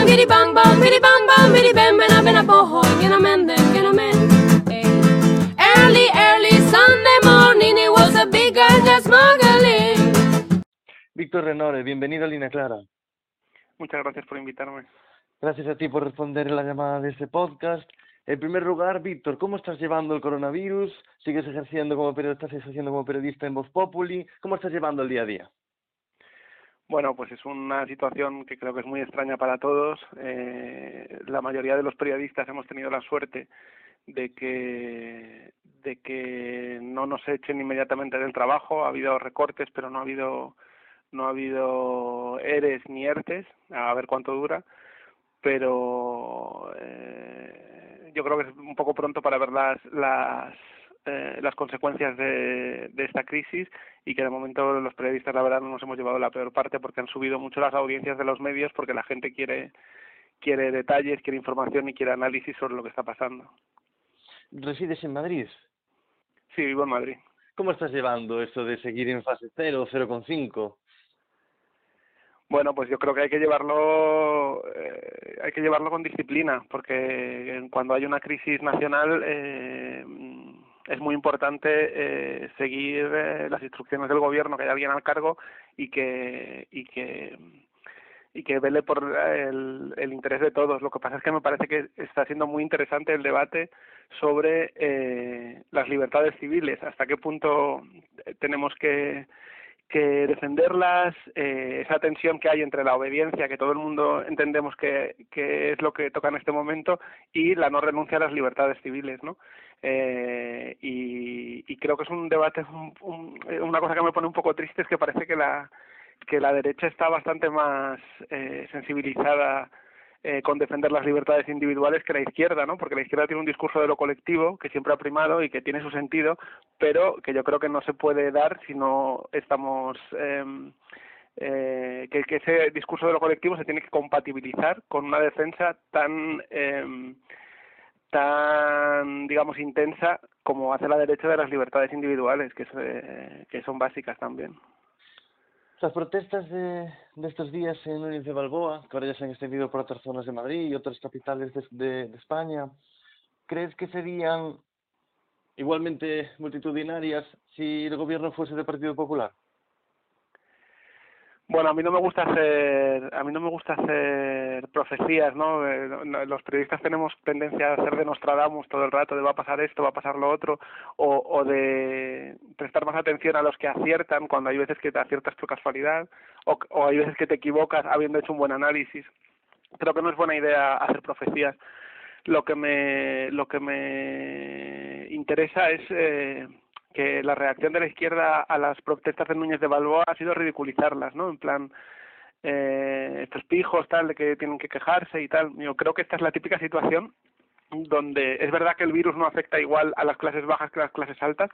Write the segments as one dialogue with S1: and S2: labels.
S1: Bang bidi bang bidi bang bidi. Ey. Early early Sunday morning it was a big girl just smuggling.
S2: Víctor Renore, bienvenido a Línea Clara.
S3: Muchas gracias por invitarme.
S2: Gracias a ti por responder la llamada de este podcast. En primer lugar, Víctor, ¿cómo estás llevando el coronavirus? ¿Sigues ejerciendo como periodista, estás ejerciendo como periodista en Voz Populi? ¿Cómo estás llevando el día a día?
S3: Bueno, pues es una situación que creo que es muy extraña para todos. Eh, la mayoría de los periodistas hemos tenido la suerte de que de que no nos echen inmediatamente del trabajo. Ha habido recortes, pero no ha habido no ha habido eres ni ERTES. A ver cuánto dura. Pero eh, yo creo que es un poco pronto para ver las las eh, las consecuencias de, de esta crisis y que de momento los periodistas la verdad no nos hemos llevado la peor parte porque han subido mucho las audiencias de los medios porque la gente quiere quiere detalles, quiere información y quiere análisis sobre lo que está pasando.
S2: ¿Resides en Madrid?
S3: Sí, vivo en Madrid.
S2: ¿Cómo estás llevando esto de seguir en fase 0, 0,5?
S3: Bueno, pues yo creo que hay que llevarlo, eh, hay que llevarlo con disciplina, porque cuando hay una crisis nacional eh, es muy importante eh, seguir eh, las instrucciones del gobierno, que haya alguien al cargo y que y que y que vele por el, el interés de todos. Lo que pasa es que me parece que está siendo muy interesante el debate sobre eh, las libertades civiles, hasta qué punto tenemos que que defenderlas, eh, esa tensión que hay entre la obediencia, que todo el mundo entendemos que, que es lo que toca en este momento, y la no renuncia a las libertades civiles, ¿no? Eh, y, y creo que es un debate, un, un, una cosa que me pone un poco triste es que parece que la que la derecha está bastante más eh, sensibilizada eh, con defender las libertades individuales que la izquierda, ¿no? Porque la izquierda tiene un discurso de lo colectivo que siempre ha primado y que tiene su sentido, pero que yo creo que no se puede dar si no estamos eh, eh, que, ese discurso de lo colectivo se tiene que compatibilizar con una defensa tan eh, tan digamos intensa como hace la derecha de las libertades individuales que, es, que son básicas también.
S2: Las protestas de, estos días en Núñez de Balboa, que ahora ya se han extendido por otras zonas de Madrid y otras capitales de, de, de España, ¿crees que serían igualmente multitudinarias si el gobierno fuese del Partido Popular?
S3: Bueno, a mí no me gusta hacer, a mí no me gusta hacer profecías, ¿no? Los periodistas tenemos tendencia a hacer de Nostradamus todo el rato, de va a pasar esto, va a pasar lo otro, o, o de prestar más atención a los que aciertan cuando hay veces que te aciertas por casualidad, o, o hay veces que te equivocas habiendo hecho un buen análisis. Creo que no es buena idea hacer profecías. Lo que me, lo que me interesa es eh, que la reacción de la izquierda a las protestas de Núñez de Balboa ha sido ridiculizarlas, ¿no? En plan, eh, estos pijos, tal, de que tienen que quejarse y tal. Yo creo que esta es la típica situación donde es verdad que el virus no afecta igual a las clases bajas que a las clases altas,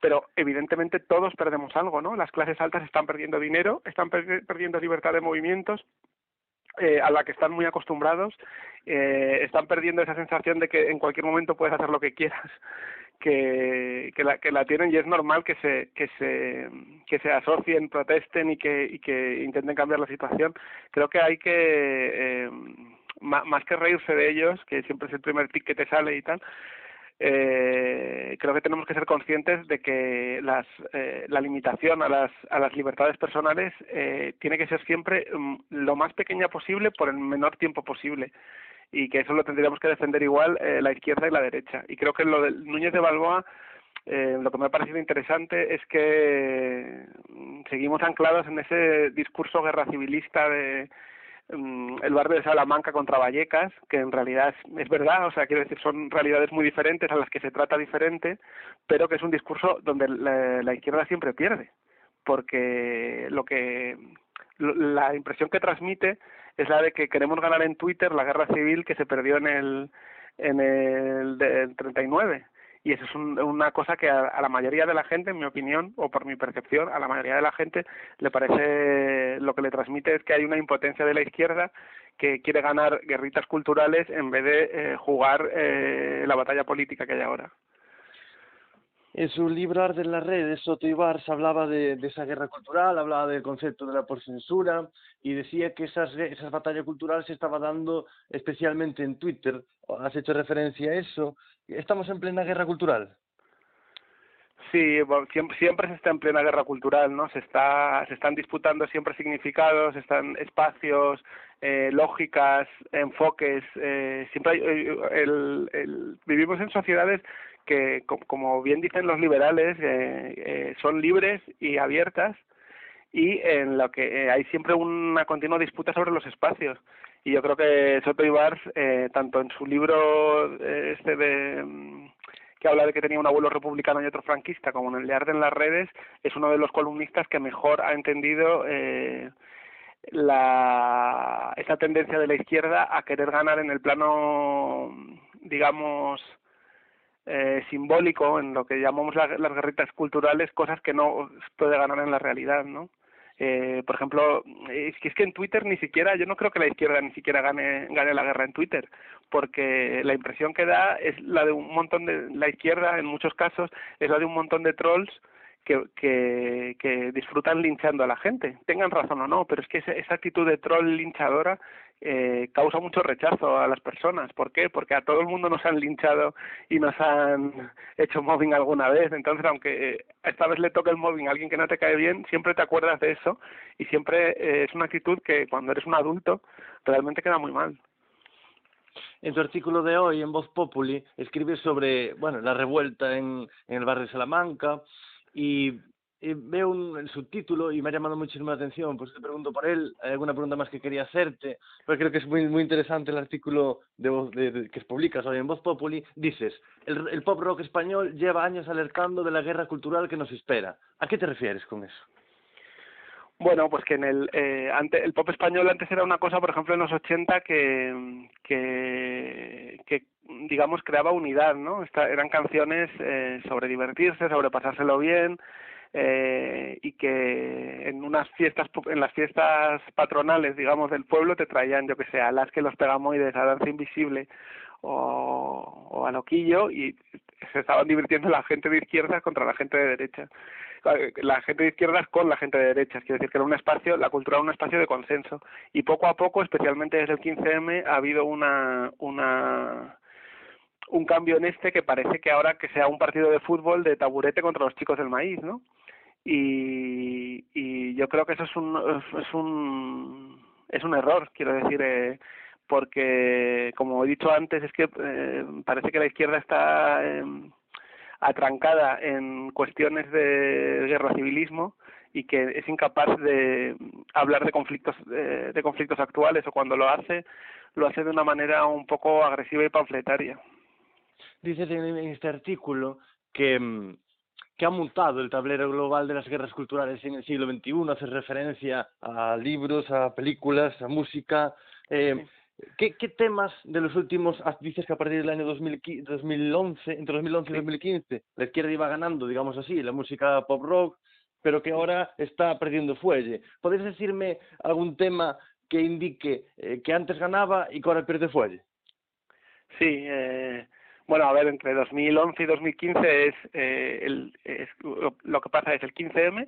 S3: pero evidentemente todos perdemos algo, ¿no? Las clases altas están perdiendo dinero, están per perdiendo libertad de movimientos, eh, a la que están muy acostumbrados, eh, están perdiendo esa sensación de que en cualquier momento puedes hacer lo que quieras que, que, la, que la tienen y es normal que se, que se, que se asocien, protesten y que, y que intenten cambiar la situación. Creo que hay que, eh, más que reírse de ellos, que siempre es el primer tic que te sale y tal, eh, creo que tenemos que ser conscientes de que las, eh, la limitación a las, a las libertades personales eh, tiene que ser siempre um, lo más pequeña posible por el menor tiempo posible y que eso lo tendríamos que defender igual eh, la izquierda y la derecha. Y creo que lo de Núñez de Balboa, eh, lo que me ha parecido interesante es que seguimos anclados en ese discurso guerra civilista de mm, el barrio de Salamanca contra Vallecas, que en realidad es, verdad, o sea, quiero decir, son realidades muy diferentes a las que se trata diferente, pero que es un discurso donde la, izquierda siempre pierde, porque lo que la impresión que transmite es la de que queremos ganar en Twitter la guerra civil que se perdió en el en el del 39 y eso es una cosa que a, la mayoría de la gente, en mi opinión, o por mi percepción, a la mayoría de la gente le parece, lo que le transmite es que hay una impotencia de la izquierda que quiere ganar guerritas culturales en vez de eh, jugar eh, la batalla política que hay ahora.
S2: En su libro Arde en las redes, Soto Ibars hablaba de, de, esa guerra cultural, hablaba del concepto de la por censura y decía que esas, esas batallas culturales se estaba dando especialmente en Twitter. ¿Has hecho referencia a eso? ¿Estamos en plena guerra cultural?
S3: Sí, siempre, siempre se está en plena guerra cultural, ¿no? Se está, se están disputando siempre significados, están espacios, eh, lógicas, enfoques. Eh, siempre hay, eh, el, el, vivimos en sociedades que, como bien dicen los liberales, eh, eh, son libres y abiertas y en lo que eh, hay siempre una continua disputa sobre los espacios. Y yo creo que Soto Ibars, eh, tanto en su libro este de mm, que habla de que tenía un abuelo republicano y otro franquista, como en el de en las redes, es uno de los columnistas que mejor ha entendido eh, la, esa tendencia de la izquierda a querer ganar en el plano, digamos, eh, simbólico, en lo que llamamos las guerritas culturales, cosas que no puede ganar en la realidad, ¿no? Eh, por ejemplo, es que, es que en Twitter ni siquiera, yo no creo que la izquierda ni siquiera gane, gane la guerra en Twitter, porque la impresión que da es la de un montón de, la izquierda en muchos casos, es la de un montón de trolls que, que, que disfrutan linchando a la gente, tengan razón o no, pero es que esa, esa actitud de troll linchadora eh, causa mucho rechazo a las personas. ¿Por qué? Porque a todo el mundo nos han linchado y nos han hecho mobbing alguna vez. Entonces, aunque eh, esta vez le toque el mobbing a alguien que no te cae bien, siempre te acuerdas de eso y siempre eh, es una actitud que cuando eres un adulto realmente queda muy mal.
S2: En tu artículo de hoy en Voz Populi escribes sobre bueno la revuelta en, en el barrio de Salamanca y eh, veo un, el subtítulo y me ha llamado muchísimo la atención, pues te pregunto por él, hay alguna pregunta más que quería hacerte, pero creo que es muy, muy interesante el artículo de, voz, de, que publicas hoy en Voz Populi, dices, el, el pop rock español lleva años alertando de la guerra cultural que nos espera. ¿A qué te refieres con eso?
S3: Bueno, pues que en el eh, el pop español antes era una cosa, por ejemplo, en los 80 que que, que digamos creaba unidad, ¿no? Esta, eran canciones eh, sobre divertirse, sobre pasárselo bien, eh, y que en unas fiestas en las fiestas patronales digamos del pueblo te traían yo que sé a las que los pegamoides a danza invisible o, o a loquillo y se estaban divirtiendo la gente de izquierdas contra la gente de derecha la gente de izquierdas con la gente de derechas, quiere decir que era un espacio, la cultura era un espacio de consenso y poco a poco, especialmente desde el 15M, ha habido una, una un cambio en este que parece que ahora que sea un partido de fútbol de taburete contra los chicos del maíz, ¿no? Y, y yo creo que eso es un es un es un error quiero decir eh, porque como he dicho antes es que eh, parece que la izquierda está eh, atrancada en cuestiones de guerra civilismo y que es incapaz de hablar de conflictos eh, de conflictos actuales o cuando lo hace lo hace de una manera un poco agresiva y panfletaria.
S2: Dices en este artículo que mm, que ha montado el tablero global de las guerras culturales en el siglo XXI, hace referencia a libros, a películas, a música. Eh, ¿qué, ¿Qué temas de los últimos, dices que a partir del año 2015, 2011, entre 2011 y 2015, la izquierda iba ganando, digamos así, la música pop rock, pero que ahora está perdiendo fuelle? ¿Podrías decirme algún tema que indique eh, que antes ganaba y que ahora pierde fuelle?
S3: Sí, eh, bueno, a ver, entre 2011 y 2015 es, eh, el, es lo que pasa es el 15M,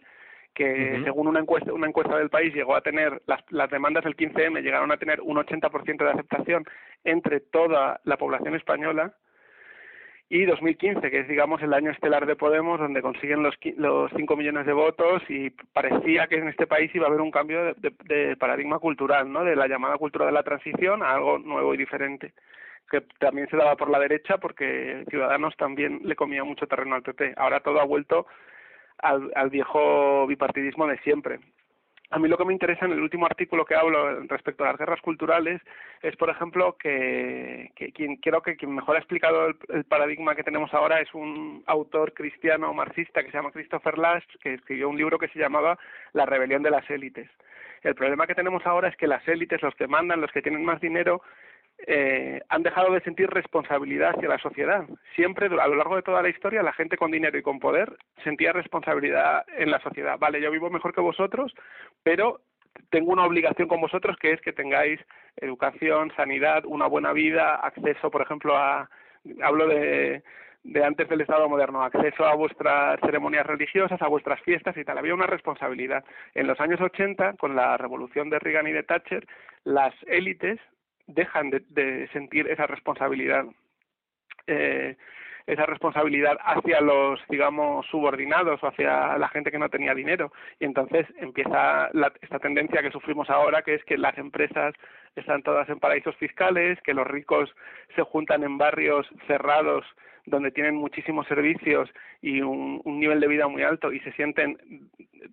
S3: que uh -huh. según una encuesta una encuesta del país llegó a tener las, las demandas del 15M llegaron a tener un 80% de aceptación entre toda la población española y 2015 que es digamos el año estelar de Podemos donde consiguen los los 5 millones de votos y parecía que en este país iba a haber un cambio de, de, de paradigma cultural no de la llamada cultura de la transición a algo nuevo y diferente que también se daba por la derecha porque Ciudadanos también le comía mucho terreno al PP. Ahora todo ha vuelto al, viejo bipartidismo de siempre. a mí lo que me interesa en el último artículo que hablo respecto a las guerras culturales es, por ejemplo, que, que quien creo que quien mejor ha explicado el, paradigma que tenemos ahora es un autor cristiano marxista que se llama Christopher Lasch, que escribió un libro que se llamaba La rebelión de las élites. El problema que tenemos ahora es que las élites, los que mandan, los que tienen más dinero, eh, han dejado de sentir responsabilidad hacia la sociedad. Siempre, a lo largo de toda la historia, la gente con dinero y con poder sentía responsabilidad en la sociedad. Vale, yo vivo mejor que vosotros, pero tengo una obligación con vosotros que es que tengáis educación, sanidad, una buena vida, acceso, por ejemplo, a, hablo de, de antes del Estado moderno, acceso a vuestras ceremonias religiosas, a vuestras fiestas y tal. Había una responsabilidad. En los años 80, con la revolución de Reagan y de Thatcher, las élites dejan de, sentir esa responsabilidad eh, esa responsabilidad hacia los digamos subordinados o hacia la gente que no tenía dinero. Y entonces empieza esta tendencia que sufrimos ahora que es que las empresas están todas en paraísos fiscales que los ricos se juntan en barrios cerrados donde tienen muchísimos servicios y un, un, nivel de vida muy alto y se sienten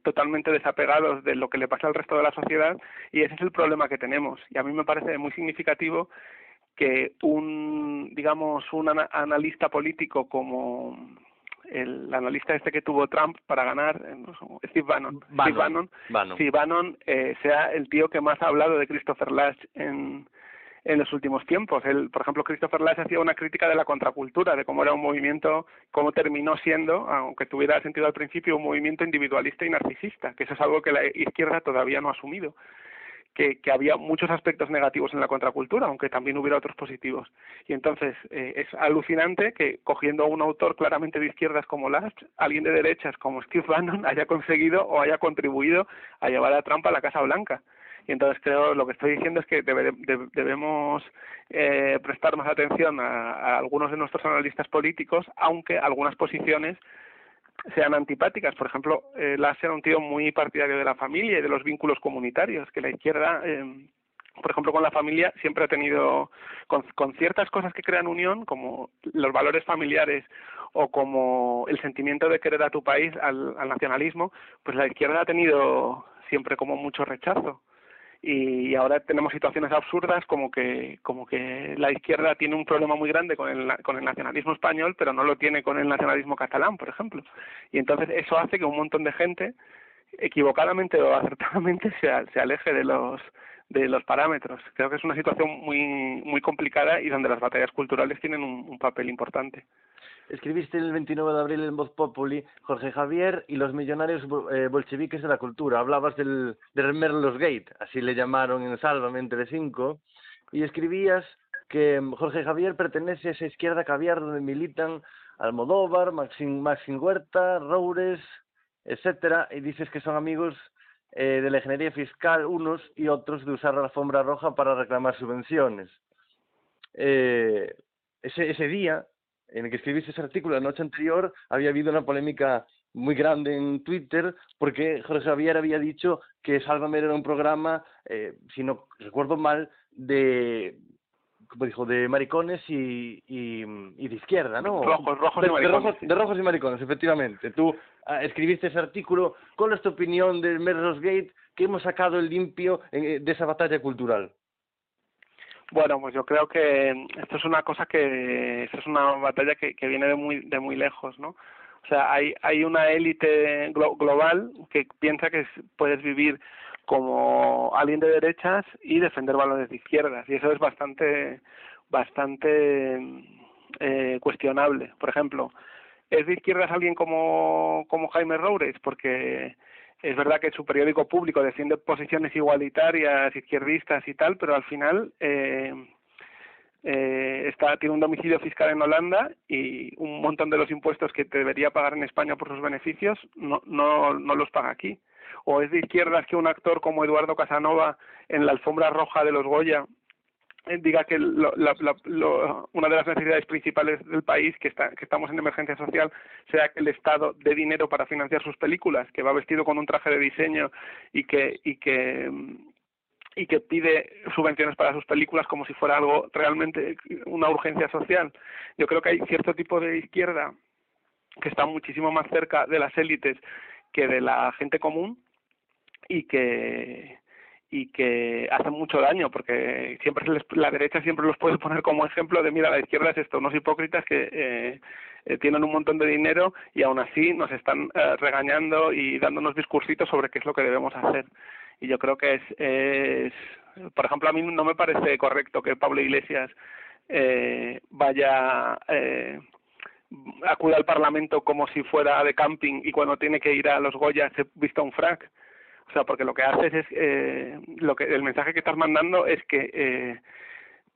S3: totalmente desapegados de lo que le pasa al resto de la sociedad y ese es el problema que tenemos y a mí me parece muy significativo que un digamos un analista político como el analista este que tuvo Trump para ganar, eh, Steve Bannon, Steve Bannon, Bannon. Bannon eh, sea el tío que más ha hablado de Christopher Lash en, en los últimos tiempos. Él, por ejemplo, Christopher Lash hacía una crítica de la contracultura, de cómo era un movimiento, cómo terminó siendo, aunque tuviera sentido al principio, un movimiento individualista y narcisista, que eso es algo que la izquierda todavía no ha asumido. Que, que, había muchos aspectos negativos en la contracultura, aunque también hubiera otros positivos. Y entonces eh, es alucinante que cogiendo a un autor claramente de izquierdas como Lash, alguien de derechas como Steve Bannon haya conseguido o haya contribuido a llevar a Trump a la Casa Blanca y entonces creo lo que estoy diciendo es que debemos eh, prestar más atención a, algunos de nuestros analistas políticos, aunque algunas posiciones sean antipáticas. Por ejemplo, eh, era un tío muy partidario de la familia y de los vínculos comunitarios, que la izquierda, eh, por ejemplo, con la familia siempre ha tenido, con, con ciertas cosas que crean unión, como los valores familiares o como el sentimiento de querer a tu país, al, al nacionalismo, pues la izquierda ha tenido siempre como mucho rechazo y ahora tenemos situaciones absurdas como que como que la izquierda tiene un problema muy grande con el con el nacionalismo español pero no lo tiene con el nacionalismo catalán por ejemplo. Y entonces eso hace que un montón de gente equivocadamente o acertadamente se, se aleje de los de los parámetros. Creo que es una situación muy muy complicada y donde las batallas culturales tienen un papel importante
S2: escribiste el 29 de abril en Voz Populi Jorge Javier y los millonarios eh, bolcheviques de la cultura. Hablabas del, Merlos Gate, así le llamaron en Sálvame entre cinco, y escribías que Jorge Javier pertenece a esa izquierda caviar donde militan Almodóvar, Maxim, Maxim Huerta, Roures, etcétera, y dices que son amigos eh, de la ingeniería fiscal unos y otros de usar la alfombra roja para reclamar subvenciones. Eh, ese, ese día en el que escribiste ese artículo la noche anterior había habido una polémica muy grande en Twitter porque Jorge Javier había dicho que Sálvame era un programa, eh, si no recuerdo mal, de como dijo, de maricones y, y, y de izquierda, ¿no?
S3: Rojos, rojos y maricones.
S2: De, rojos, y maricones, efectivamente. Tú ah, escribiste ese artículo. ¿Cuál es tu opinión del Merlos Gate que hemos sacado el limpio eh, de esa batalla cultural?
S3: Bueno, pues yo creo que esto es una cosa que esto es una batalla que, que viene de muy de muy lejos, ¿no? O sea, hay hay una élite global que piensa que puedes vivir como alguien de derechas y defender valores de izquierdas y eso es bastante bastante eh, cuestionable. Por ejemplo, ¿es de izquierdas alguien como como Jaime Roures? Porque es verdad que su periódico público defiende posiciones igualitarias, izquierdistas y tal, pero al final eh, eh, está tiene un domicilio fiscal en Holanda y un montón de los impuestos que debería pagar en España por sus beneficios no, no, no los paga aquí. O es de izquierdas que un actor como Eduardo Casanova en la alfombra roja de los Goya diga que lo, la, lo, una de las necesidades principales del país, que, está, que estamos en emergencia social, sea que el Estado dé dinero para financiar sus películas, que va vestido con un traje de diseño y que, y que y que pide subvenciones para sus películas como si fuera algo realmente una urgencia social. Yo creo que hay cierto tipo de izquierda que está muchísimo más cerca de las élites que de la gente común y que y que hacen mucho daño porque siempre les, la derecha siempre los puede poner como ejemplo de mira la izquierda es esto unos hipócritas que eh, eh, tienen un montón de dinero y aún así nos están eh, regañando y dándonos discursitos sobre qué es lo que debemos hacer. Y yo creo que es, es por ejemplo a mí no me parece correcto que Pablo Iglesias eh, vaya acuda al Parlamento como si fuera de camping y cuando tiene que ir a los Goya se vista un frac o sea, porque lo que haces es, eh, lo que el mensaje que estás mandando es que eh,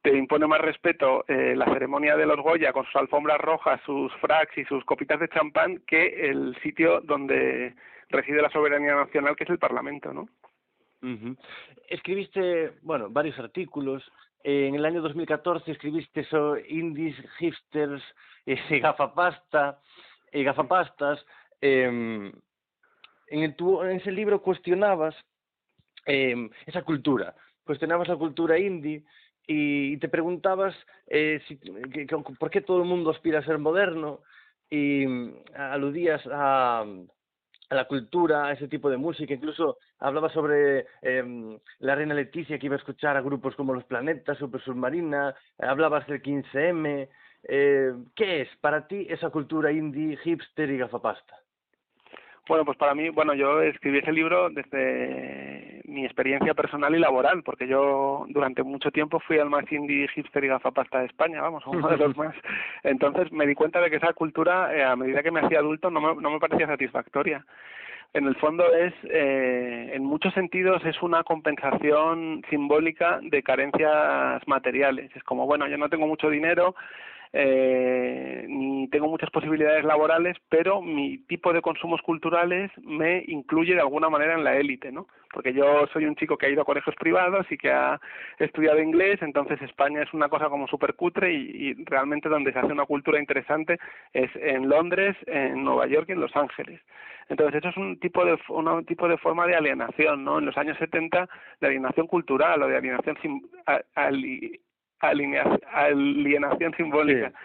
S3: te impone más respeto eh, la ceremonia de los Goya con sus alfombras rojas, sus fracs y sus copitas de champán que el sitio donde reside la soberanía nacional, que es el Parlamento, ¿no?
S2: Escribiste, bueno, varios artículos. en el año 2014 escribiste sobre indies, hipsters, eh, gafapasta, eh, gafapastas. Eh, en, el, tu, en ese libro cuestionabas eh, esa cultura, cuestionabas la cultura indie y, te preguntabas eh, si, por qué todo el mundo aspira a ser moderno y mm, aludías a, a la cultura, a ese tipo de música, incluso hablaba sobre eh, la reina Leticia que iba a escuchar a grupos como Los Planetas, Super Submarina, hablabas del 15M, eh, ¿qué es para ti esa cultura indie, hipster y gafapasta?
S3: Bueno, pues para mí, bueno, yo escribí ese libro desde mi experiencia personal y laboral, porque yo durante mucho tiempo fui el más indie hipster y gafapasta de España, vamos, uno de los más. Entonces me di cuenta de que esa cultura, eh, a medida que me hacía adulto, no me, no me parecía satisfactoria. En el fondo es, eh, en muchos sentidos, es una compensación simbólica de carencias materiales. Es como, bueno, yo no tengo mucho dinero, eh, ni tengo muchas posibilidades laborales, pero mi tipo de consumos culturales me incluye de alguna manera en la élite, ¿no? Porque yo soy un chico que ha ido a colegios privados y que ha estudiado inglés, entonces España es una cosa como súper cutre y, realmente donde se hace una cultura interesante es en Londres, en Nueva York y en Los Ángeles. Entonces eso es un tipo de un tipo de forma de alienación, ¿no? En los años 70 de alienación cultural o de alienación sim, alienación simbólica. Sí.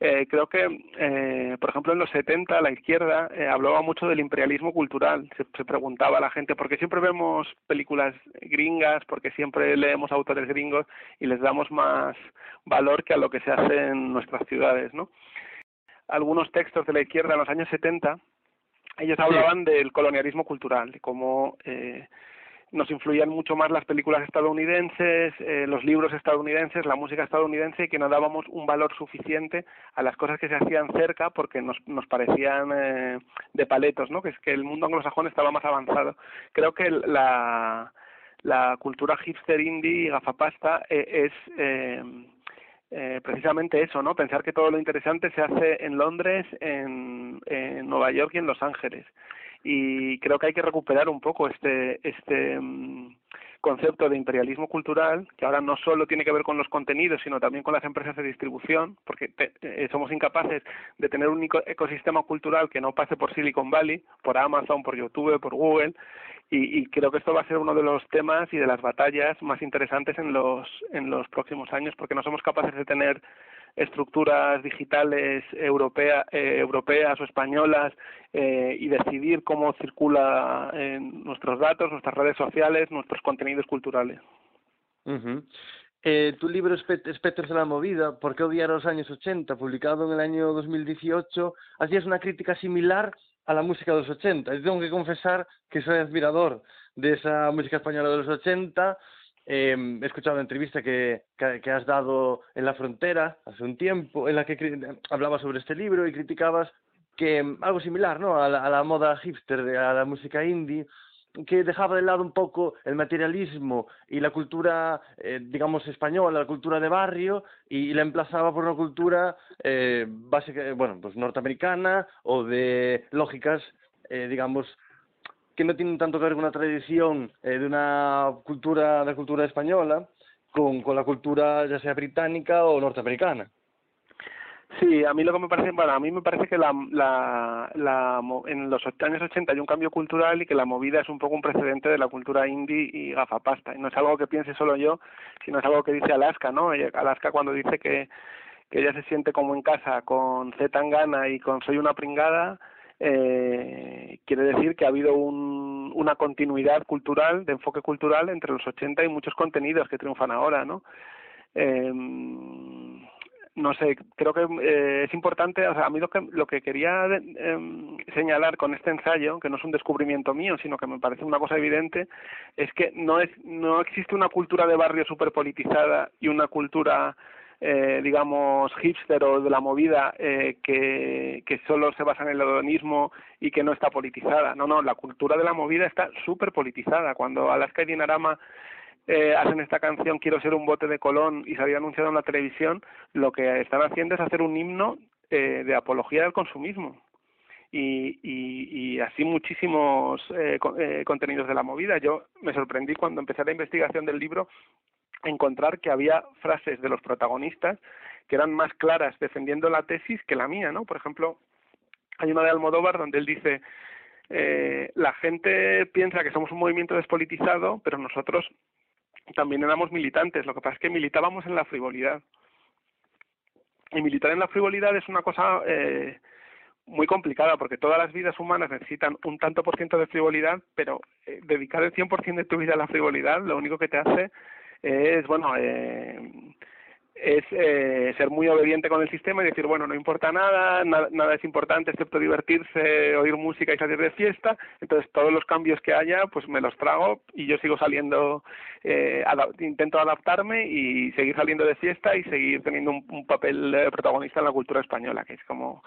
S3: Eh, creo que, eh, por ejemplo, en los 70 la izquierda eh, hablaba mucho del imperialismo cultural. Se, se preguntaba a la gente, ¿por qué siempre vemos películas gringas? porque siempre leemos autores gringos y les damos más valor que a lo que se hace en nuestras ciudades? ¿no? Algunos textos de la izquierda en los años 70, ellos hablaban sí. del colonialismo cultural, de cómo eh, nos influían mucho más las películas estadounidenses, eh, los libros estadounidenses, la música estadounidense y que no dábamos un valor suficiente a las cosas que se hacían cerca porque nos, nos parecían eh, de paletos, ¿no? Que es que el mundo anglosajón estaba más avanzado. Creo que la, la cultura hipster indie y gafapasta eh, es eh, eh, precisamente eso, ¿no? Pensar que todo lo interesante se hace en Londres, en, en Nueva York y en Los Ángeles y creo que hay que recuperar un poco este este um, concepto de imperialismo cultural que ahora no solo tiene que ver con los contenidos sino también con las empresas de distribución porque te, eh, somos incapaces de tener un ecosistema cultural que no pase por Silicon Valley por Amazon por YouTube por Google y, y creo que esto va a ser uno de los temas y de las batallas más interesantes en los en los próximos años porque no somos capaces de tener estructuras digitales europea, eh, europeas o españolas eh, y decidir cómo circula eh, nuestros datos, nuestras redes sociales, nuestros contenidos culturales.
S2: Eh, tu libro Espectros de la Movida, ¿Por qué odiar a los años 80?, publicado en el año 2018, hacías una crítica similar a la música de los 80. Y tengo que confesar que soy admirador de esa música española de los 80, Eh, he escuchado una entrevista que, que, has dado en La Frontera hace un tiempo, en la que hablabas sobre este libro y criticabas que algo similar ¿no? a, la, la moda hipster, a la música indie, que dejaba de lado un poco el materialismo y la cultura, eh, digamos, española, la cultura de barrio, y, y la emplazaba por una cultura eh, básica, bueno, pues norteamericana o de lógicas, eh, digamos, que no tienen tanto que ver con una tradición eh, de una cultura, de la cultura española, con, con la cultura ya sea británica o norteamericana.
S3: Sí, a mí lo que me parece, bueno, a mí me parece que la, la, la, en los años 80 hay un cambio cultural y que la movida es un poco un precedente de la cultura indie y gafapasta. Y no es algo que piense solo yo, sino es algo que dice Alaska, ¿no? Alaska cuando dice que, que ella se siente como en casa con Z Tangana y con Soy una pringada, eh, quiere decir que ha habido un, una continuidad cultural, de enfoque cultural entre los 80 y muchos contenidos que triunfan ahora, ¿no? Eh, no sé, creo que eh, es importante, o sea, a mí lo que, lo que quería eh, señalar con este ensayo, que no es un descubrimiento mío, sino que me parece una cosa evidente, es que no, es, no existe una cultura de barrio súper politizada y una cultura eh, digamos, hipster o de la movida eh, que, que solo se basa en el hedonismo y que no está politizada. No, no, la cultura de la movida está súper politizada. Cuando Alaska y Dinarama eh, hacen esta canción Quiero ser un bote de Colón y se había anunciado en la televisión, lo que están haciendo es hacer un himno eh, de apología del consumismo. Y, y, y así muchísimos eh, eh, contenidos de la movida. Yo me sorprendí cuando empecé la investigación del libro encontrar que había frases de los protagonistas que eran más claras defendiendo la tesis que la mía, ¿no? Por ejemplo, hay una de Almodóvar donde él dice eh, la gente piensa que somos un movimiento despolitizado, pero nosotros también éramos militantes. Lo que pasa es que militábamos en la frivolidad. Y militar en la frivolidad es una cosa eh, muy complicada porque todas las vidas humanas necesitan un tanto por ciento de frivolidad, pero eh, dedicar el 100% de tu vida a la frivolidad lo único que te hace es, bueno, eh, es eh, ser muy obediente con el sistema y decir, bueno, no importa nada, nada, nada es importante excepto divertirse, oír música y salir de fiesta, entonces todos los cambios que haya, pues me los trago y yo sigo saliendo, eh, intento adaptarme y seguir saliendo de fiesta y seguir teniendo un, un papel protagonista en la cultura española, que es como,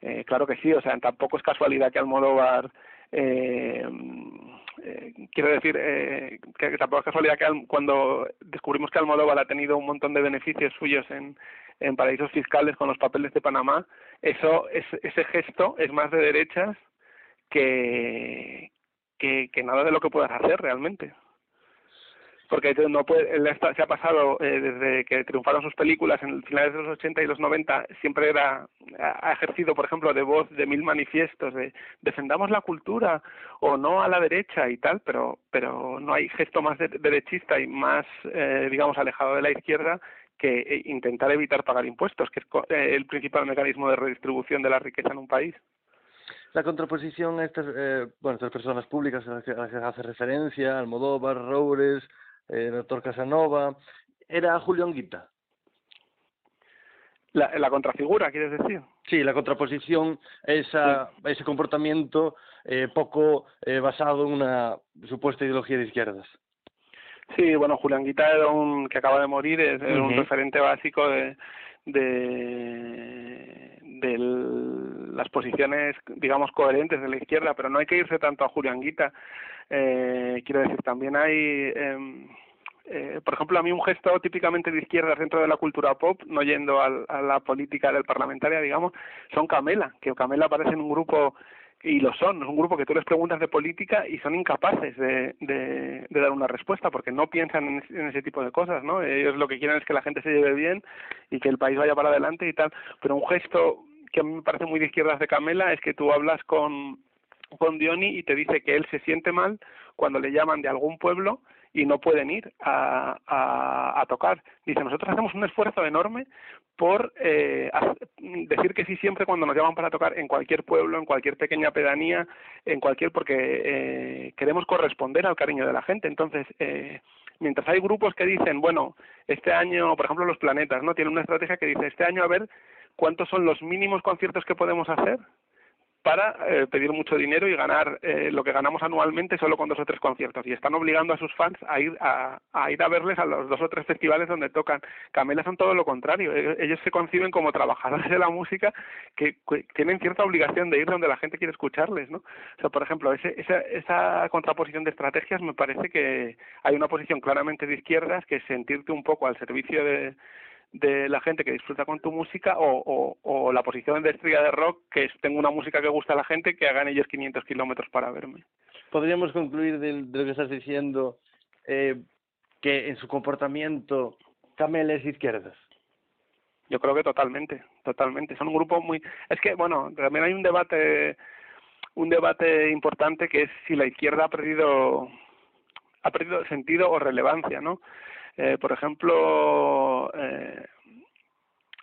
S3: eh, claro que sí, o sea, tampoco es casualidad que Almodóvar eh, eh, quiero decir eh, que, tampoco es casualidad que cuando descubrimos que Almodóvar ha tenido un montón de beneficios suyos en, en paraísos fiscales con los papeles de Panamá, eso es, ese gesto es más de derechas que, que, que nada de lo que puedas hacer realmente porque no puede, él está, se ha pasado eh, desde que triunfaron sus películas en finales de los 80 y los 90, siempre era ha ejercido, por ejemplo, de voz de mil manifiestos de defendamos la cultura o no a la derecha y tal, pero pero no hay gesto más de, derechista y más, eh, digamos, alejado de la izquierda que eh, intentar evitar pagar impuestos, que es eh, el principal mecanismo de redistribución de la riqueza en un país.
S2: La contraposición estas, eh, bueno, estas personas públicas a las que, a las que hace referencia, Almodóvar, Roures, eh, doctor Casanova, era Julio Anguita.
S3: La, la contrafigura, ¿quieres decir?
S2: Sí, la contraposición, esa, sí. ese comportamiento eh, poco eh, basado en una supuesta ideología de izquierdas.
S3: Sí, bueno, Julián Guita era un que acaba de morir, es, uh -huh. un referente básico de las posiciones, digamos, coherentes de la izquierda, pero no hay que irse tanto a Julián Guita. Eh, quiero decir, también hay, eh, eh, por ejemplo, a mí un gesto típicamente de izquierda dentro de la cultura pop, no yendo al, a la política del parlamentaria, digamos, son Camela, que Camela aparece en un grupo y lo son, es un grupo que tú les preguntas de política y son incapaces de dar una respuesta porque no piensan en, en, ese tipo de cosas, ¿no? Ellos lo que quieren es que la gente se lleve bien y que el país vaya para adelante y tal, pero un gesto que a mí me parece muy de izquierdas de Camela es que tú hablas con, con Diony y te dice que él se siente mal cuando le llaman de algún pueblo y no pueden ir a, a, a tocar. Dice, nosotros hacemos un esfuerzo enorme por eh, decir que sí siempre cuando nos llaman para tocar en cualquier pueblo, en cualquier pequeña pedanía, en cualquier, porque eh, queremos corresponder al cariño de la gente. Entonces, eh, mientras hay grupos que dicen, bueno, este año, por ejemplo, los planetas, ¿no? Tienen una estrategia que dice, este año a ver cuántos son los mínimos conciertos que podemos hacer para eh, pedir mucho dinero y ganar eh, lo que ganamos anualmente solo con dos o tres conciertos y están obligando a sus fans a ir a, a ir a verles a los dos o tres festivales donde tocan. Camela son todo lo contrario, ellos se conciben como trabajadores de la música que, que tienen cierta obligación de ir donde la gente quiere escucharles, ¿no? O sea, por ejemplo, ese, esa, esa contraposición de estrategias me parece que hay una posición claramente de izquierdas que es sentirte un poco al servicio de de la gente que disfruta con tu música o, o, o la posición de estrella de rock que es tengo una música que gusta a la gente que hagan ellos 500 kilómetros para verme.
S2: Podríamos concluir de, de, lo que estás diciendo eh, que en su comportamiento Camel es izquierdas.
S3: Yo creo que totalmente, totalmente. Son un grupo muy... Es que, bueno, también hay un debate un debate importante que es si la izquierda ha perdido ha perdido sentido o relevancia, ¿no? Eh, por ejemplo, eh,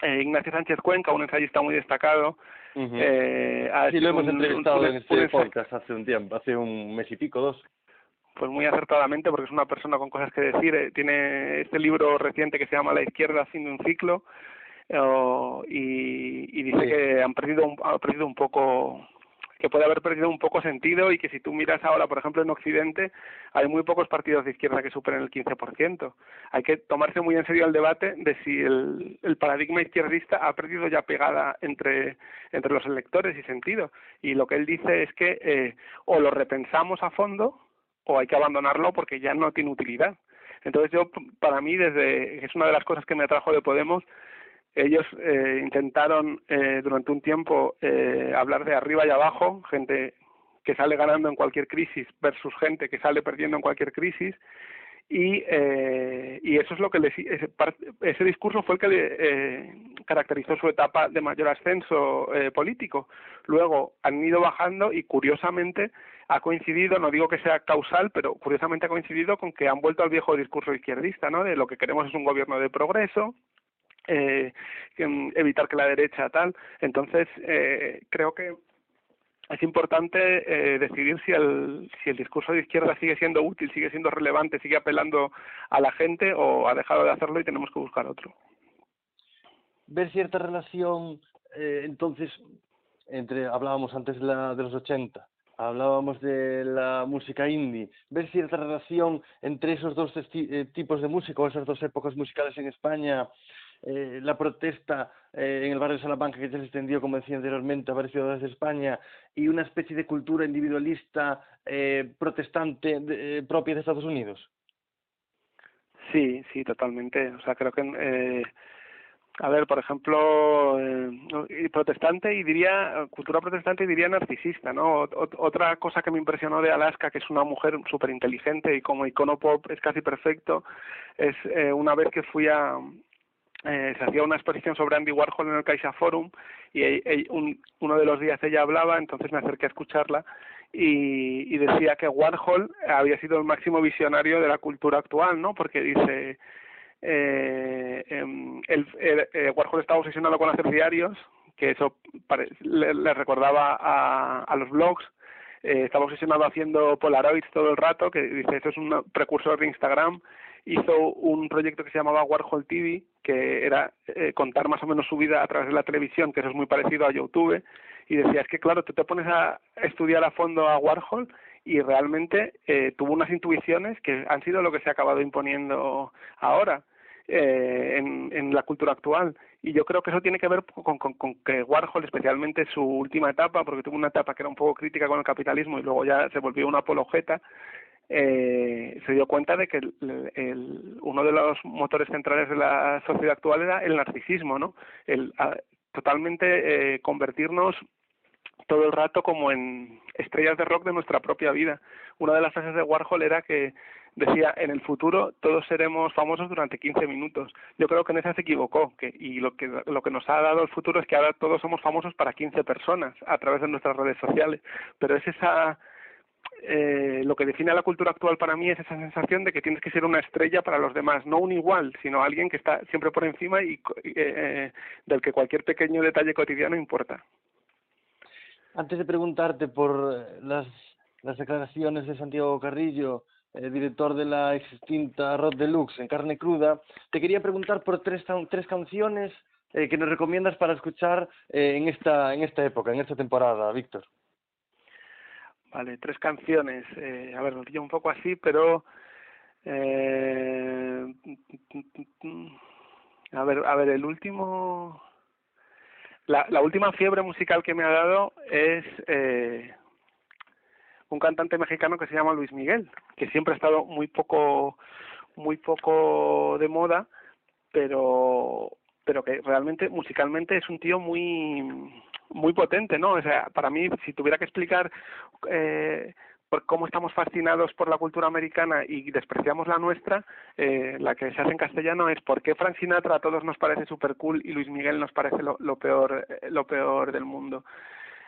S3: eh, Ignacio Sánchez Cuenca, un ensayista muy destacado, eh, ha
S2: Sí, lo hemos
S3: un-
S2: entrevistado
S3: un-
S2: en este podcast hace un tiempo, hace un mes y pico, dos.
S3: pues muy acertadamente porque es una persona con cosas que decir. Eh, Tiene este libro reciente que se llama La izquierda haciendo un ciclo eh, y, y dice
S2: Sí.
S3: que han perdido un, ha perdido un poco que puede haber perdido un poco sentido y que si tú miras ahora, por ejemplo, en Occidente, hay muy pocos partidos de izquierda que superen el 15%. Hay que tomarse muy en serio el debate de si el, el paradigma izquierdista ha perdido ya pegada entre, entre los electores y sentido. Y lo que él dice es que eh, o lo repensamos a fondo o hay que abandonarlo porque ya no tiene utilidad. Entonces yo, para mí, desde es una de las cosas que me atrajo de Podemos, ellos eh, intentaron eh, durante un tiempo eh, hablar de arriba y abajo, gente que sale ganando en cualquier crisis versus gente que sale perdiendo en cualquier crisis, y, eh, y eso es lo que les, ese, ese discurso fue el que le, eh, caracterizó su etapa de mayor ascenso eh, político. Luego han ido bajando y curiosamente ha coincidido, no digo que sea causal, pero curiosamente ha coincidido con que han vuelto al viejo discurso izquierdista, ¿no? De lo que queremos es un gobierno de progreso, eh, mm, evitar que la derecha tal. Entonces, eh, creo que es importante eh, decidir si el, si el discurso de izquierda sigue siendo útil, sigue siendo relevante, sigue apelando a la gente o ha dejado de hacerlo y tenemos que buscar otro.
S2: ver cierta relación, eh, entonces, entre, hablábamos antes de, la, de los 80, hablábamos de la música indie, ver cierta relación entre esos dos eh, tipos de música o esas dos épocas musicales en España, eh, la protesta eh, en el barrio de Salamanca que ya se extendió, como decía anteriormente, a varias ciudades de España y una especie de cultura individualista eh, protestante eh, propia de Estados Unidos.
S3: Sí, sí, totalmente. O sea, creo que, eh, a ver, por ejemplo, protestante y diría, cultura protestante y diría narcisista, ¿no? Ot- ot- otra cosa que me impresionó de Alaska, que es una mujer súper inteligente y como icono pop es casi perfecto, es una vez que fui a, eh, se hacía una exposición sobre Andy Warhol en el Caixa Forum y un- uno de los días ella hablaba, entonces me acerqué a escucharla y, y decía que Warhol había sido el máximo visionario de la cultura actual, ¿no? Porque dice, eh, em, el, el- eh, Warhol estaba obsesionado con hacer diarios, que eso le recordaba a, a los blogs, eh, estaba obsesionado haciendo Polaroids todo el rato, que dice, eso es un precursor de Instagram, hizo un proyecto que se llamaba Warhol TV, que era eh, contar más o menos su vida a través de la televisión, que eso es muy parecido a YouTube, y decía, es que claro, tú te pones a estudiar a fondo a Warhol y realmente eh, tuvo unas intuiciones que han sido lo que se ha acabado imponiendo ahora eh, en, en la cultura actual. Y yo creo que eso tiene que ver con, con, que Warhol, especialmente su última etapa, porque tuvo una etapa que era un poco crítica con el capitalismo y luego ya se volvió una apologeta, eh, se dio cuenta de que el, uno de los motores centrales de la sociedad actual era el narcisismo, ¿no? El totalmente eh, convertirnos todo el rato como en estrellas de rock de nuestra propia vida. Una de las frases de Warhol era que decía, en el futuro todos seremos famosos durante 15 minutos. Yo creo que en esa se equivocó que, y lo que, lo que nos ha dado el futuro es que ahora todos somos famosos para 15 personas a través de nuestras redes sociales. Pero es esa, eh, lo que define a la cultura actual para mí es esa sensación de que tienes que ser una estrella para los demás, no un igual, sino alguien que está siempre por encima y eh, eh, del que cualquier pequeño detalle cotidiano importa.
S2: Antes de preguntarte por eh, las, las declaraciones de Santiago Carrillo, eh, director de la extinta Rod Deluxe en carne cruda, te quería preguntar por tres, tres canciones que nos recomiendas para escuchar en, esta, en esta época, en esta temporada, Víctor.
S3: Vale, tres canciones. Eh, a ver, me pillo un poco así, pero... Eh, a ver, a ver, el último... La, la última fiebre musical que me ha dado es eh, un cantante mexicano que se llama Luis Miguel, que siempre ha estado muy poco, muy poco de moda, pero pero que realmente musicalmente es un tío muy muy potente, ¿no? O sea, para mí, si tuviera que explicar eh, por cómo estamos fascinados por la cultura americana y despreciamos la nuestra, eh, la que se hace en castellano es por qué Frank Sinatra a todos nos parece super cool y Luis Miguel nos parece lo, lo peor eh, lo peor del mundo.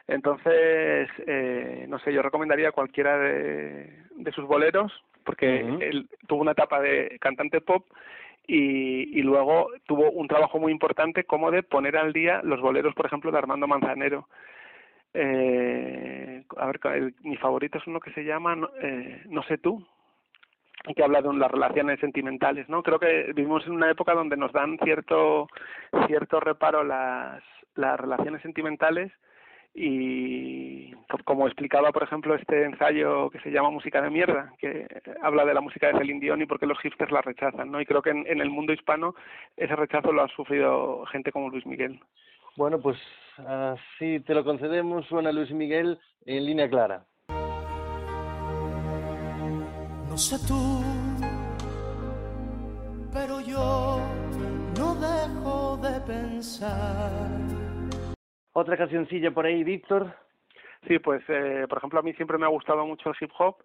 S3: Entonces, eh, no sé, yo recomendaría cualquiera de, de sus boleros, porque él tuvo una etapa de cantante pop y, y luego tuvo un trabajo muy importante como de poner al día los boleros, por ejemplo, de Armando Manzanero. Eh, a ver, mi favorito es uno que se llama No, eh, sé tú, que habla de las relaciones sentimentales, ¿no? Creo que vivimos en una época donde nos dan cierto cierto reparo las las relaciones sentimentales y co- como explicaba por ejemplo este ensayo que se llama música de mierda que habla de la música de Celine Dion y por qué los hipsters la rechazan no y creo que en, en el mundo hispano ese rechazo lo ha sufrido gente como Luis Miguel
S2: Bueno, pues así te lo concedemos. Suena Luis Miguel en línea clara.
S4: No sé tú, pero yo no dejo de pensar.
S2: Otra cancioncilla por ahí, Víctor.
S3: Sí, pues eh, por ejemplo a mí siempre me ha gustado mucho el hip hop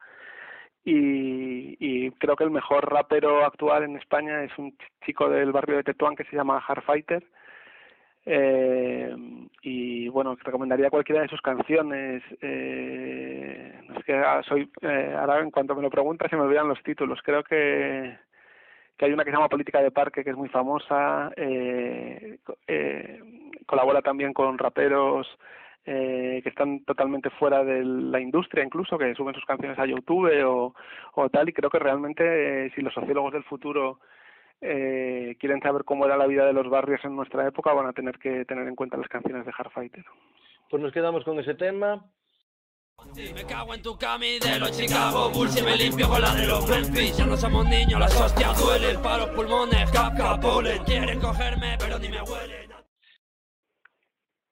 S3: y, y creo que el mejor rapero actual en España es un ch- chico del barrio de Tetuán que se llama Hardfighter eh, y bueno recomendaría cualquiera de sus canciones eh, es que ah, soy eh, ahora en cuanto me lo preguntas se me olvidan los títulos creo que que hay una que se llama Política de Parque que es muy famosa eh, eh, colabora también con raperos eh, que están totalmente fuera de la industria incluso que suben sus canciones a YouTube o, o tal y creo que realmente si los sociólogos del futuro eh, quieren saber cómo era la vida de los barrios en nuestra época van a tener que tener en cuenta las canciones de Hardfighter.
S2: Pues nos quedamos con ese tema.
S5: Me cago en tu cami de los Chicago Bulls y me limpio con la de los Memphis Ya no somos niños, las hostias duelen para los pulmones Cap, cap, polen. Quieren cogerme pero ni me huelen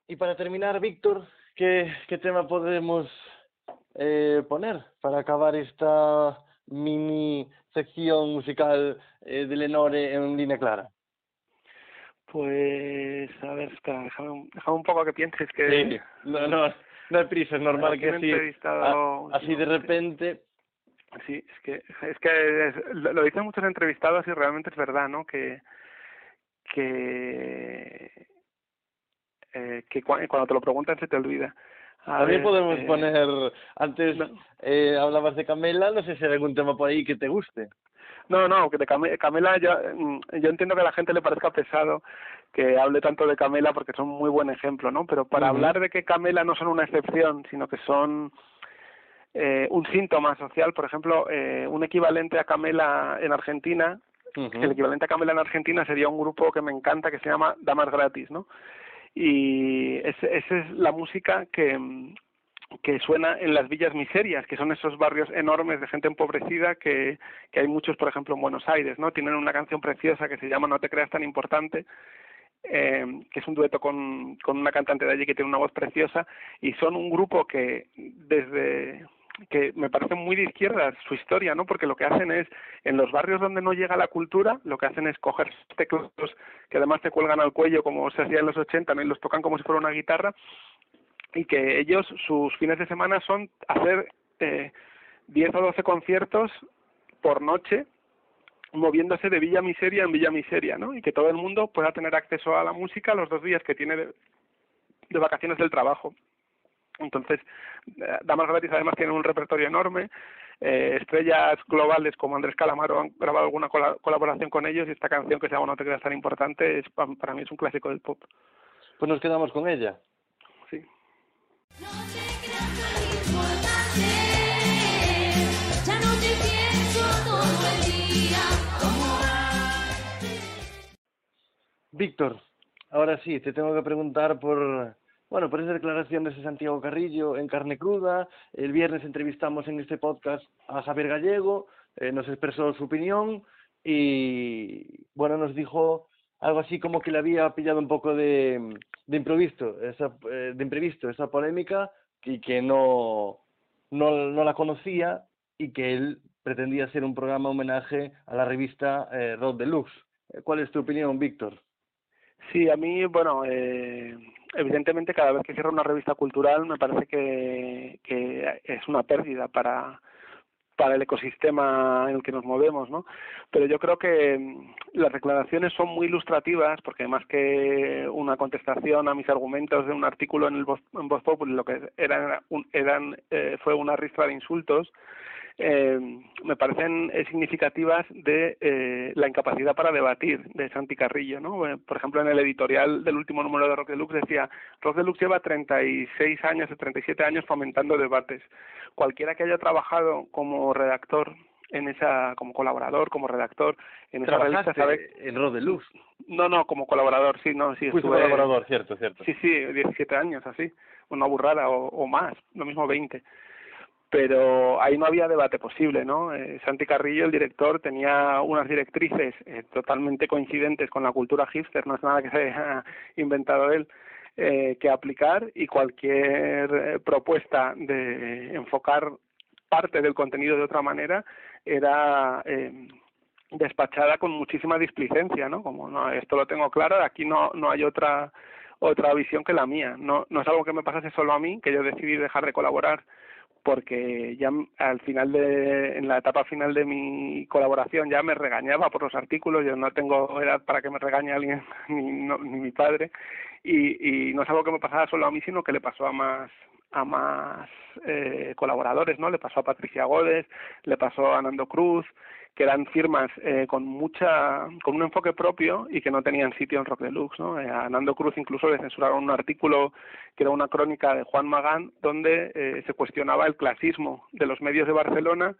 S2: Y para terminar, Víctor, ¿qué, qué tema podemos eh, poner para acabar esta mini sección musical eh, de Lenore en línea clara?
S3: Pues, a ver, espera, déjame, un- déjame un poco que pienses que...
S2: Sí, no, no, no hay prisa, es normal que así,
S3: entrevistado
S2: a- así de repente...
S3: Sí, es que es que es- lo, dicen muchos entrevistados y realmente es verdad, ¿no? Que que eh, que cua- cuando te lo preguntan se te olvida. A
S2: También
S3: ver,
S2: podemos
S3: eh,
S2: poner, antes
S3: no.
S2: eh, hablabas de Camela, no sé si hay algún tema por ahí que te guste.
S3: No, no, que de Came- Camela yo, mm, yo entiendo que a la gente le parezca pesado que hable tanto de Camela porque son muy buen ejemplo, ¿no? Pero para hablar de que Camela no son una excepción, sino que son eh, un síntoma social, por ejemplo, eh, un equivalente a Camela en Argentina, el equivalente a Camela en Argentina sería un grupo que me encanta que se llama Damas Gratis, ¿no? Y ese- esa es la música que, mm, que suena en las villas miserias, que son esos barrios enormes de gente empobrecida que, que hay muchos, por ejemplo, en Buenos Aires, ¿no? Tienen una canción preciosa que se llama No te creas tan importante, eh, que es un dueto con, con una cantante de allí que tiene una voz preciosa, y son un grupo que desde que me parece muy de izquierda su historia, ¿no? Porque lo que hacen es, en los barrios donde no llega la cultura, lo que hacen es coger teclados que además te cuelgan al cuello como se hacía en los 80, ¿no? Y los tocan como si fuera una guitarra, y que ellos, sus fines de semana son hacer eh, 10 o 12 conciertos por noche, moviéndose de Villa Miseria en Villa Miseria, ¿no? Y que todo el mundo pueda tener acceso a la música los dos días que tiene de, de vacaciones del trabajo. Entonces, eh, Damas Gratis además tienen un repertorio enorme, eh, estrellas globales como Andrés Calamaro han grabado alguna cola- colaboración con ellos y esta canción que se llama No te creas tan importante es, pa- para mí es un clásico del pop.
S2: Pues nos quedamos con ella.
S3: Sí.
S2: Víctor, ahora sí, te tengo que preguntar por, bueno, por esas declaraciones de Santiago Carrillo en carne cruda. El viernes entrevistamos en este podcast a Javier Gallego, eh, nos expresó su opinión y, bueno, nos dijo algo así como que le había pillado un poco de, de imprevisto, esa, eh, de imprevisto esa polémica y que no, no, no la conocía y que él pretendía hacer un programa homenaje a la revista eh, Rock Deluxe. Eh, ¿Cuál es tu opinión, Víctor?
S3: Sí, a mí, bueno, eh, evidentemente cada vez que cierra una revista cultural me parece que, que es una pérdida para para el ecosistema en el que nos movemos, ¿no? Pero yo creo que mm, las declaraciones son muy ilustrativas porque más que una contestación a mis argumentos de un artículo en el Voz, en Voz Populi, lo que eran, un- eran eh, fue una ristra de insultos, eh, me parecen eh, significativas de eh, la incapacidad para debatir de Santi Carrillo, ¿no? Por ejemplo, en el editorial del último número de Rock Deluxe decía, Rock Deluxe lleva 36 años o 37 años fomentando debates. Cualquiera que haya trabajado como redactor en esa, como colaborador, como redactor en esa revista
S2: Trabajaste
S3: sabe
S2: en Rodeluz.
S3: no, no, como colaborador, sí, no, sí. Estuve-
S2: colaborador, cierto, cierto.
S3: Sí, sí, 17 años, así, una burrada o, o más, lo mismo 20. Pero ahí no había debate posible, ¿no? Eh, Santi Carrillo, el director, tenía unas directrices eh, totalmente coincidentes con la cultura hipster, no es nada que se haya inventado él, eh, que aplicar y cualquier eh, propuesta de enfocar parte del contenido de otra manera era eh, despachada con muchísima displicencia, ¿no? Como no, esto lo tengo claro, aquí no no hay otra otra visión que la mía. No no es algo que me pasase solo a mí, que yo decidí dejar de colaborar porque ya al final de en la etapa final de mi colaboración ya me regañaba por los artículos, yo no tengo edad para que me regañe alguien ni, no- ni mi padre y, y no es algo que me pasara solo a mí, sino que le pasó a más a más eh, colaboradores, ¿no? Le pasó a Patricia Godes, le pasó a Nando Cruz, que eran firmas eh, con mucha, con un enfoque propio y que no tenían sitio en Rock Deluxe, ¿no? Eh, a Nando Cruz incluso le censuraron un artículo que era una crónica de Juan Magán donde eh, se cuestionaba el clasismo de los medios de Barcelona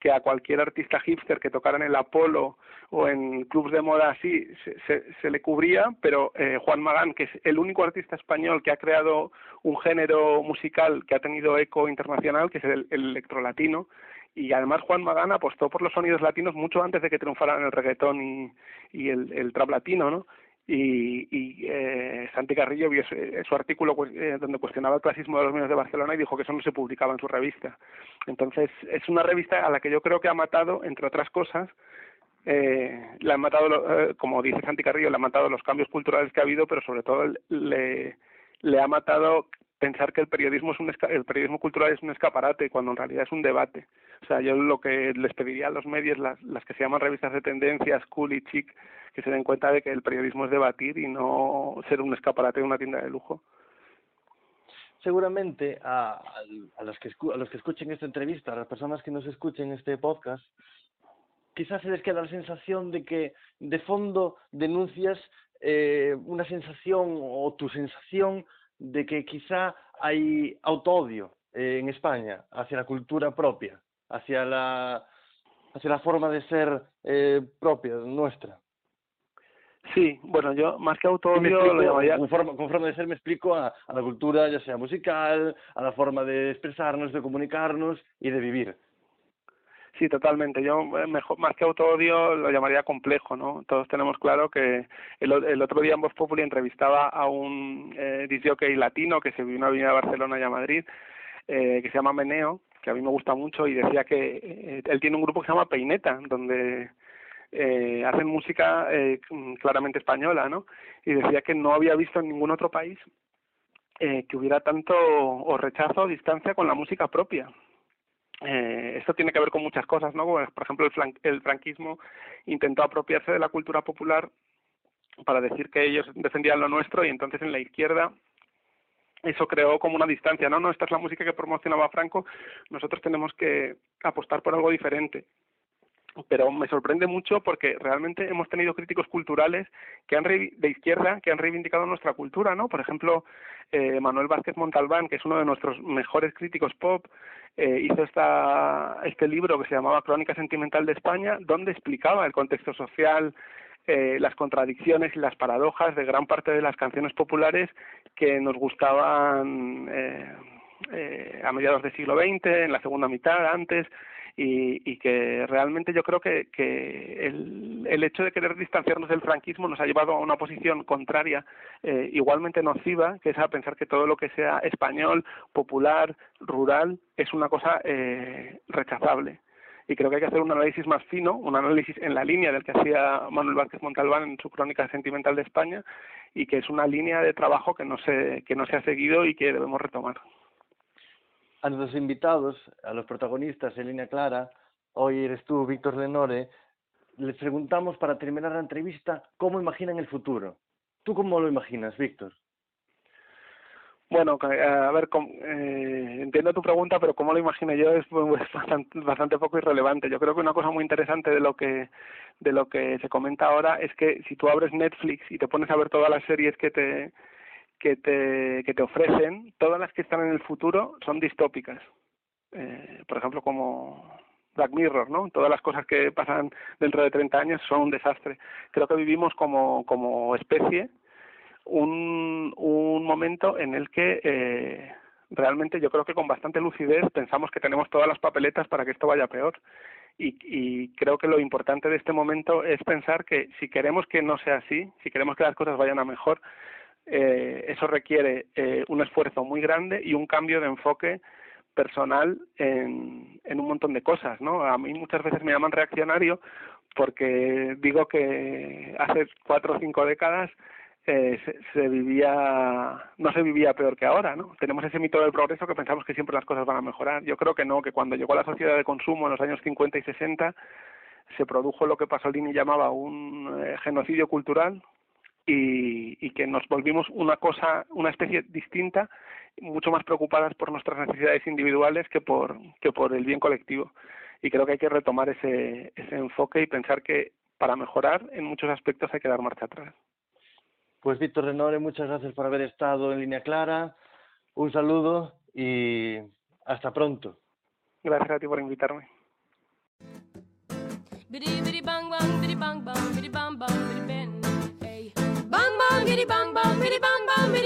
S3: que a cualquier artista hipster que tocara en el Apolo o en clubs de moda así se, se, le cubría, pero eh, Juan Magán, que es el único artista español que ha creado un género musical que ha tenido eco internacional, que es el, el electrolatino, y además Juan Magán apostó por los sonidos latinos mucho antes de que triunfaran el reggaetón y, el, el trap latino, ¿no? y, y eh, Santi Carrillo vio su, eh, su artículo pues, eh, donde cuestionaba el clasismo de los medios de Barcelona y dijo que eso no se publicaba en su revista. Entonces, es una revista a la que yo creo que ha matado, entre otras cosas, eh, le han matado, eh, como dice Santi Carrillo, le han matado los cambios culturales que ha habido, pero sobre todo le, le ha matado pensar que el periodismo es un el periodismo cultural es un escaparate cuando en realidad es un debate. O sea, yo lo que les pediría a los medios, las, las que se llaman revistas de tendencias, cool y chic, que se den cuenta de que el periodismo es debatir y no ser un escaparate de una tienda de lujo.
S2: seguramente a, a, los que a los que escuchen esta entrevista, a las personas que nos escuchen este podcast, quizás se les queda la sensación de que de fondo denuncias eh, una sensación o tu sensación de que quizá hay autoodio eh, en España hacia la cultura propia, hacia la hacia la forma de ser eh, propia nuestra.
S3: Sí, bueno, yo más que
S2: explico,
S3: lo llamaría
S2: con, forma, con forma de ser me explico a, a la cultura, ya sea musical, a la forma de expresarnos, de comunicarnos y de vivir.
S3: Sí, totalmente. Yo eh, mejor, más que autoodio lo llamaría complejo, ¿no? Todos tenemos claro que el, el otro día en Voz Populi entrevistaba a un eh, disjockey latino que se vino a venir a Barcelona y a Madrid, eh, que se llama Meneo, que a mí me gusta mucho y decía que eh, él tiene un grupo que se llama Peineta, donde eh, hacen música eh, claramente española, ¿no? Y decía que no había visto en ningún otro país eh, que hubiera tanto o rechazo o distancia con la música propia. Eh, esto tiene que ver con muchas cosas, ¿no? Por ejemplo, el, flan- el franquismo intentó apropiarse de la cultura popular para decir que ellos defendían lo nuestro y entonces en la izquierda eso creó como una distancia, no, no, esta es la música que promocionaba Franco, nosotros tenemos que apostar por algo diferente. Pero me sorprende mucho porque realmente hemos tenido críticos culturales que han de izquierda que han reivindicado nuestra cultura, ¿no? Por ejemplo, eh, Manuel Vázquez Montalbán, que es uno de nuestros mejores críticos pop, eh, hizo esta, este libro que se llamaba Crónica Sentimental de España, donde explicaba el contexto social, eh, las contradicciones y las paradojas de gran parte de las canciones populares que nos gustaban eh, eh, a mediados del siglo XX, en la segunda mitad, antes, y, y que realmente yo creo que, el hecho de querer distanciarnos del franquismo nos ha llevado a una posición contraria, eh, igualmente nociva, que es a pensar que todo lo que sea español, popular, rural, es una cosa eh, rechazable y creo que hay que hacer un análisis más fino, un análisis en la línea del que hacía Manuel Vázquez Montalbán en su crónica sentimental de España y que es una línea de trabajo que no se que no se ha seguido y que debemos retomar.
S2: A nuestros invitados, a los protagonistas en línea clara, hoy eres tú, Víctor Lenore, les preguntamos para terminar la entrevista cómo imaginan el futuro. ¿Tú cómo lo imaginas, Víctor?
S3: Bueno, que- a ver, eh, entiendo tu pregunta, pero cómo lo imagino yo es, bastante, bastante poco irrelevante. Yo creo que una cosa muy interesante de lo que de lo que se comenta ahora es que si tú abres Netflix y te pones a ver todas las series que te que te que te ofrecen, todas las que están en el futuro son distópicas. Eh, por ejemplo, como Black Mirror, ¿no? Todas las cosas que pasan dentro de 30 años son un desastre. Creo que vivimos como como especie un, un momento en el que eh, realmente yo creo que con bastante lucidez pensamos que tenemos todas las papeletas para que esto vaya peor. Y, y creo que lo importante de este momento es pensar que si queremos que no sea así, si queremos que las cosas vayan a mejor, eh, eso requiere eh, un esfuerzo muy grande y un cambio de enfoque personal en, en un montón de cosas, ¿no? A mí muchas veces me llaman reaccionario porque digo que hace cuatro o cinco décadas eh, se, se vivía no se vivía peor que ahora no tenemos ese mito del progreso que pensamos que siempre las cosas van a mejorar yo creo que no que cuando llegó la sociedad de consumo en los años 50 y 60 se produjo lo que Pasolini llamaba un eh, genocidio cultural y, y que nos volvimos una cosa una especie distinta mucho más preocupadas por nuestras necesidades individuales que por que por el bien colectivo y creo que hay que retomar ese ese enfoque y pensar que para mejorar en muchos aspectos hay que dar marcha atrás
S2: Pues Víctor Lenore, muchas gracias por haber estado en línea clara. Un saludo y hasta pronto.
S3: Gracias a ti por invitarme.
S1: Bang bang biddy bang bang biddy bang bang biddy ben. Bang bang biddy bang bang biddy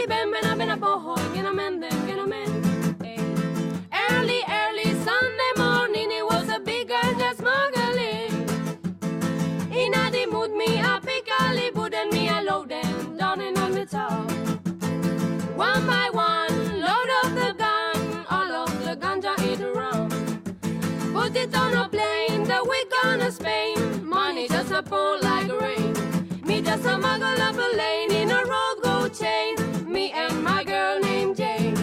S1: bang bang a a boho get a men then get a men. Early early Sunday morning it was a big girl just smuggling. Inna the mood me a pick a libud and me a load them down in on the top. One by one load up the gun all of the ganja it around. Put it on a plane, the we gonna Spain. Money just a pour like just a muggle up a lane in a road chain. Me and my girl named Jane.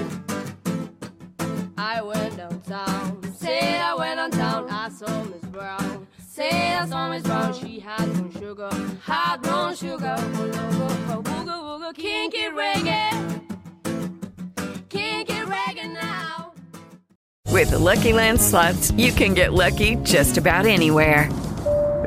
S1: I went downtown. Say I went downtown. I saw Miss Brown. Say I saw Miss Brown. She had some sugar, hot brown sugar. Wooga wooga, kinky reggae, kinky reggae now.
S6: With the Lucky Land slots, you can get lucky just about anywhere.